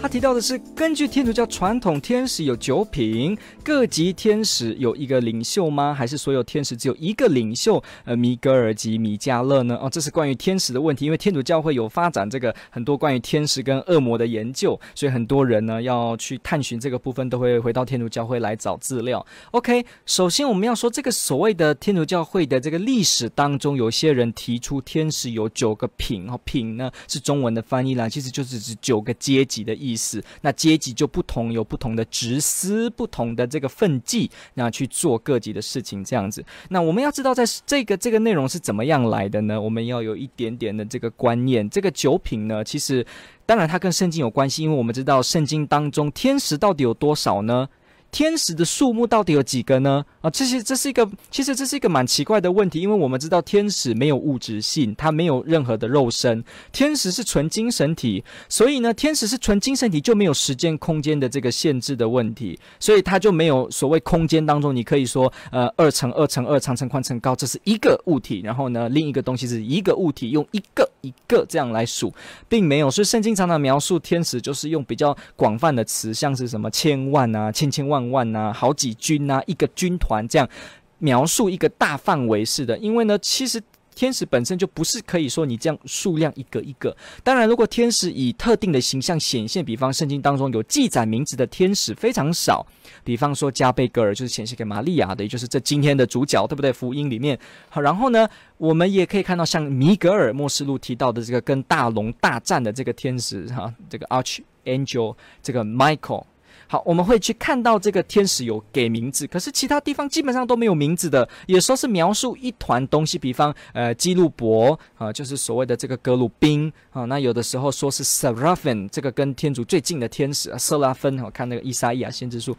他提到的是，根据天主教传统，天使有九品，各级天使有一个领袖吗？还是所有天使只有一个领袖？呃，米格尔及米迦勒呢？哦，这是关于天使的问题。因为天主教会有发展这个很多关于天使跟恶魔的研究，所以很多人呢要去探寻这个部分，都会回到天主教会来找资料。OK，首先我们要说这个所谓的天主教会的这个历史当中，有些人提出天使有九个品，哦，品呢是中文的翻译啦，其实就是指九个阶级的意思。那阶级就不同，有不同的职司，不同的这个分际，那去做各级的事情，这样子。那我们要知道，在这个这个内容是怎么样来的呢？我们要有一点点的这个观念。这个九品呢，其实当然它跟圣经有关系，因为我们知道圣经当中天使到底有多少呢？天使的数目到底有几个呢？啊，这些这是一个，其实这是一个蛮奇怪的问题，因为我们知道天使没有物质性，它没有任何的肉身，天使是纯精神体，所以呢，天使是纯精神体就没有时间空间的这个限制的问题，所以它就没有所谓空间当中你可以说，呃，二乘二乘二，长乘宽乘高，这是一个物体，然后呢，另一个东西是一个物体，用一个一个这样来数，并没有，所以圣经常常描述天使就是用比较广泛的词，像是什么千万啊，千千万。万呐、好几军呐、一个军团这样描述一个大范围式的，因为呢，其实天使本身就不是可以说你这样数量一个一个。当然，如果天使以特定的形象显现，比方圣经当中有记载名字的天使非常少，比方说加贝格尔就是显现给玛利亚的，也就是这今天的主角，对不对？福音里面好，然后呢，我们也可以看到像米格尔默示录提到的这个跟大龙大战的这个天使哈，这个 Archangel 这个 Michael。好，我们会去看到这个天使有给名字，可是其他地方基本上都没有名字的。有时候是描述一团东西，比方呃基路伯啊，就是所谓的这个格鲁宾啊。那有的时候说是 Seraphim，这个跟天主最近的天使啊，瑟拉芬。我看那个以赛亚先知书，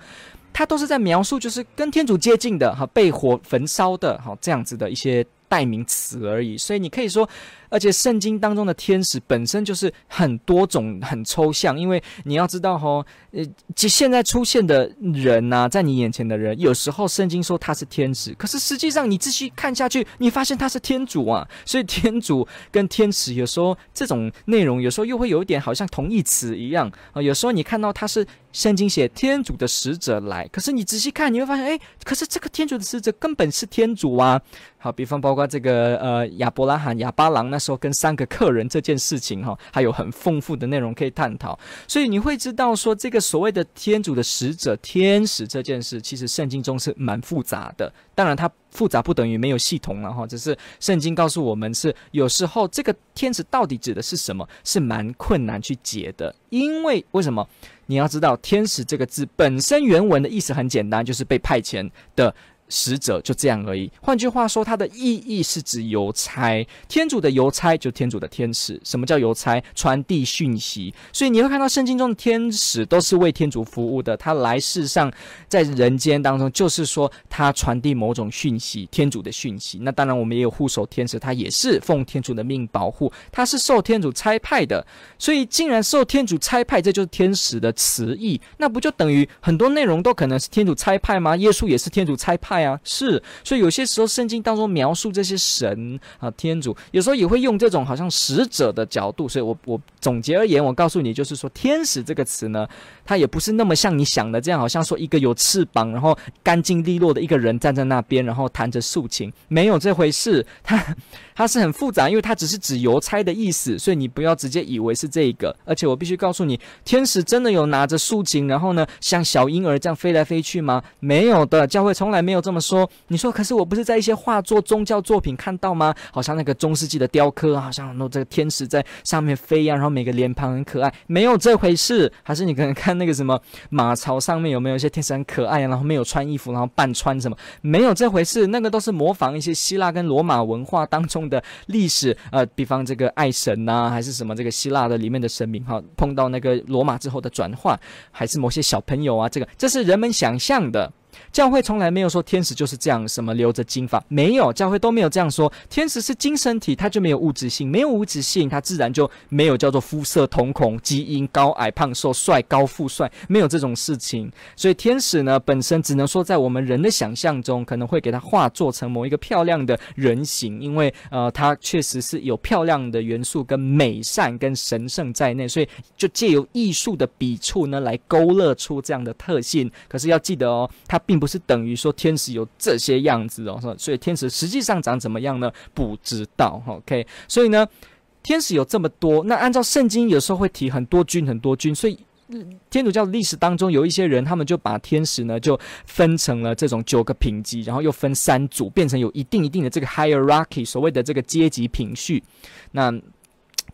他都是在描述就是跟天主接近的哈，被火焚烧的哈这样子的一些代名词而已。所以你可以说。而且圣经当中的天使本身就是很多种、很抽象，因为你要知道哈，呃，现在出现的人呐、在你眼前的人，有时候圣经说他是天使，可是实际上你仔细看下去，你发现他是天主啊。所以天主跟天使有时候这种内容，有时候又会有一点好像同义词一样啊。有时候你看到他是圣经写天主的使者来，可是你仔细看，你会发现，哎，可是这个天主的使者根本是天主啊。好，比方包括这个呃亚伯拉罕、亚巴郎那。说跟三个客人这件事情哈，还有很丰富的内容可以探讨，所以你会知道说这个所谓的天主的使者、天使这件事，其实圣经中是蛮复杂的。当然，它复杂不等于没有系统了哈，只是圣经告诉我们是有时候这个天使到底指的是什么，是蛮困难去解的。因为为什么？你要知道，天使这个字本身原文的意思很简单，就是被派遣的。使者就这样而已。换句话说，它的意义是指邮差。天主的邮差就天主的天使。什么叫邮差？传递讯息。所以你会看到圣经中的天使都是为天主服务的。他来世上，在人间当中，就是说他传递某种讯息，天主的讯息。那当然，我们也有护守天使，他也是奉天主的命保护，他是受天主差派的。所以，既然受天主差派，这就是天使的词义。那不就等于很多内容都可能是天主差派吗？耶稣也是天主差派派。啊，是，所以有些时候圣经当中描述这些神啊，天主，有时候也会用这种好像使者的角度，所以我我总结而言，我告诉你，就是说天使这个词呢，它也不是那么像你想的这样，好像说一个有翅膀，然后干净利落的一个人站在那边，然后弹着竖琴，没有这回事，它它是很复杂，因为它只是指邮差的意思，所以你不要直接以为是这个，而且我必须告诉你，天使真的有拿着竖琴，然后呢，像小婴儿这样飞来飞去吗？没有的，教会从来没有。这么说，你说可是我不是在一些画作、宗教作品看到吗？好像那个中世纪的雕刻，好像很多这个天使在上面飞呀、然后每个脸庞很可爱，没有这回事。还是你可能看那个什么马槽上面有没有一些天使很可爱啊？然后没有穿衣服，然后半穿什么？没有这回事，那个都是模仿一些希腊跟罗马文化当中的历史，呃，比方这个爱神呐、还是什么这个希腊的里面的神明哈，碰到那个罗马之后的转化，还是某些小朋友啊，这个这是人们想象的。教会从来没有说天使就是这样，什么留着金发，没有，教会都没有这样说。天使是精神体，它就没有物质性，没有物质性，它自然就没有叫做肤色、瞳孔、基因、高矮、胖瘦、帅高富帅，没有这种事情。所以天使呢，本身只能说在我们人的想象中，可能会给它画做成某一个漂亮的人形，因为呃，它确实是有漂亮的元素跟美善跟神圣在内，所以就借由艺术的笔触呢，来勾勒出这样的特性。可是要记得哦，它并不是等于说天使有这些样子哦，所以天使实际上长怎么样呢？不知道。OK，所以呢，天使有这么多，那按照圣经有时候会提很多军很多军，所以天主教的历史当中有一些人，他们就把天使呢就分成了这种九个品级，然后又分三组，变成有一定一定的这个 hierarchy，所谓的这个阶级品序。那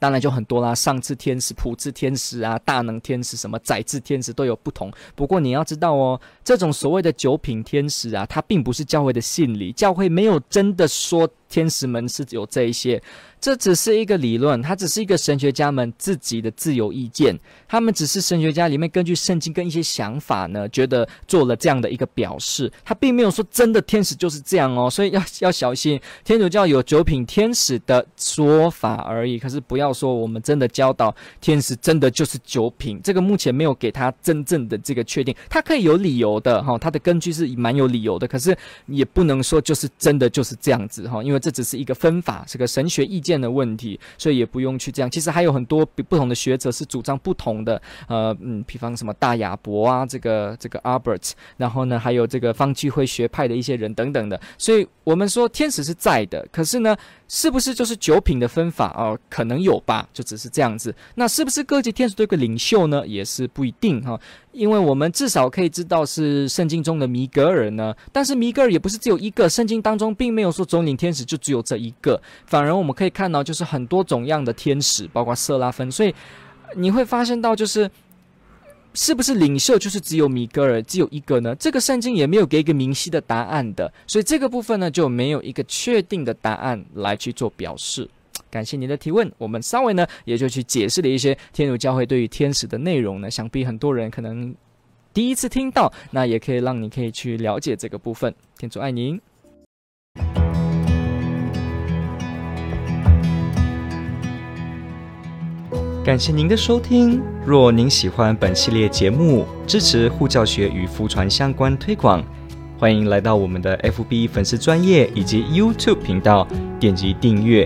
当然就很多啦，上至天使、普智天使啊，大能天使什么载智天使都有不同。不过你要知道哦，这种所谓的九品天使啊，它并不是教会的信理，教会没有真的说天使们是有这一些。这只是一个理论，它只是一个神学家们自己的自由意见。他们只是神学家里面根据圣经跟一些想法呢，觉得做了这样的一个表示。他并没有说真的天使就是这样哦，所以要要小心。天主教有九品天使的说法而已，可是不要说我们真的教导天使真的就是九品。这个目前没有给他真正的这个确定，他可以有理由的哈，他的根据是蛮有理由的。可是也不能说就是真的就是这样子哈，因为这只是一个分法，是个神学意见。的问题，所以也不用去这样。其实还有很多不同的学者是主张不同的。呃，嗯，比方什么大雅伯啊，这个这个 Albert，然后呢，还有这个方济会学派的一些人等等的。所以我们说天使是在的，可是呢，是不是就是九品的分法哦、可能有吧，就只是这样子。那是不是各级天使都有个领袖呢？也是不一定哈。因为我们至少可以知道是圣经中的米格尔呢，但是米格尔也不是只有一个，圣经当中并没有说总领天使就只有这一个，反而我们可以看到就是很多种样的天使，包括色拉芬，所以你会发现到就是是不是领袖就是只有米格尔只有一个呢？这个圣经也没有给一个明晰的答案的，所以这个部分呢就没有一个确定的答案来去做表示。感谢您的提问，我们稍微呢也就去解释了一些天主教会对于天使的内容呢，想必很多人可能第一次听到，那也可以让你可以去了解这个部分。天主爱您，感谢您的收听。若您喜欢本系列节目，支持护教学与福传相关推广，欢迎来到我们的 FB 粉丝专业以及 YouTube 频道，点击订阅。